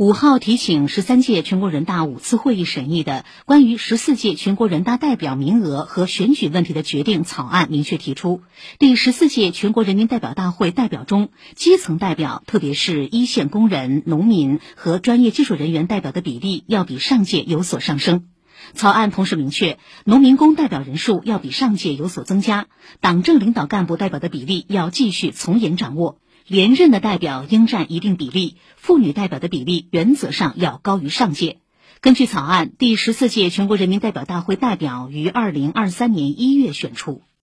五号提请十三届全国人大五次会议审议的关于十四届全国人大代表名额和选举问题的决定草案明确提出，第十四届全国人民代表大会代表中，基层代表，特别是一线工人、农民和专业技术人员代表的比例要比上届有所上升。草案同时明确，农民工代表人数要比上届有所增加，党政领导干部代表的比例要继续从严掌握。连任的代表应占一定比例，妇女代表的比例原则上要高于上届。根据草案，第十四届全国人民代表大会代表于二零二三年一月选出。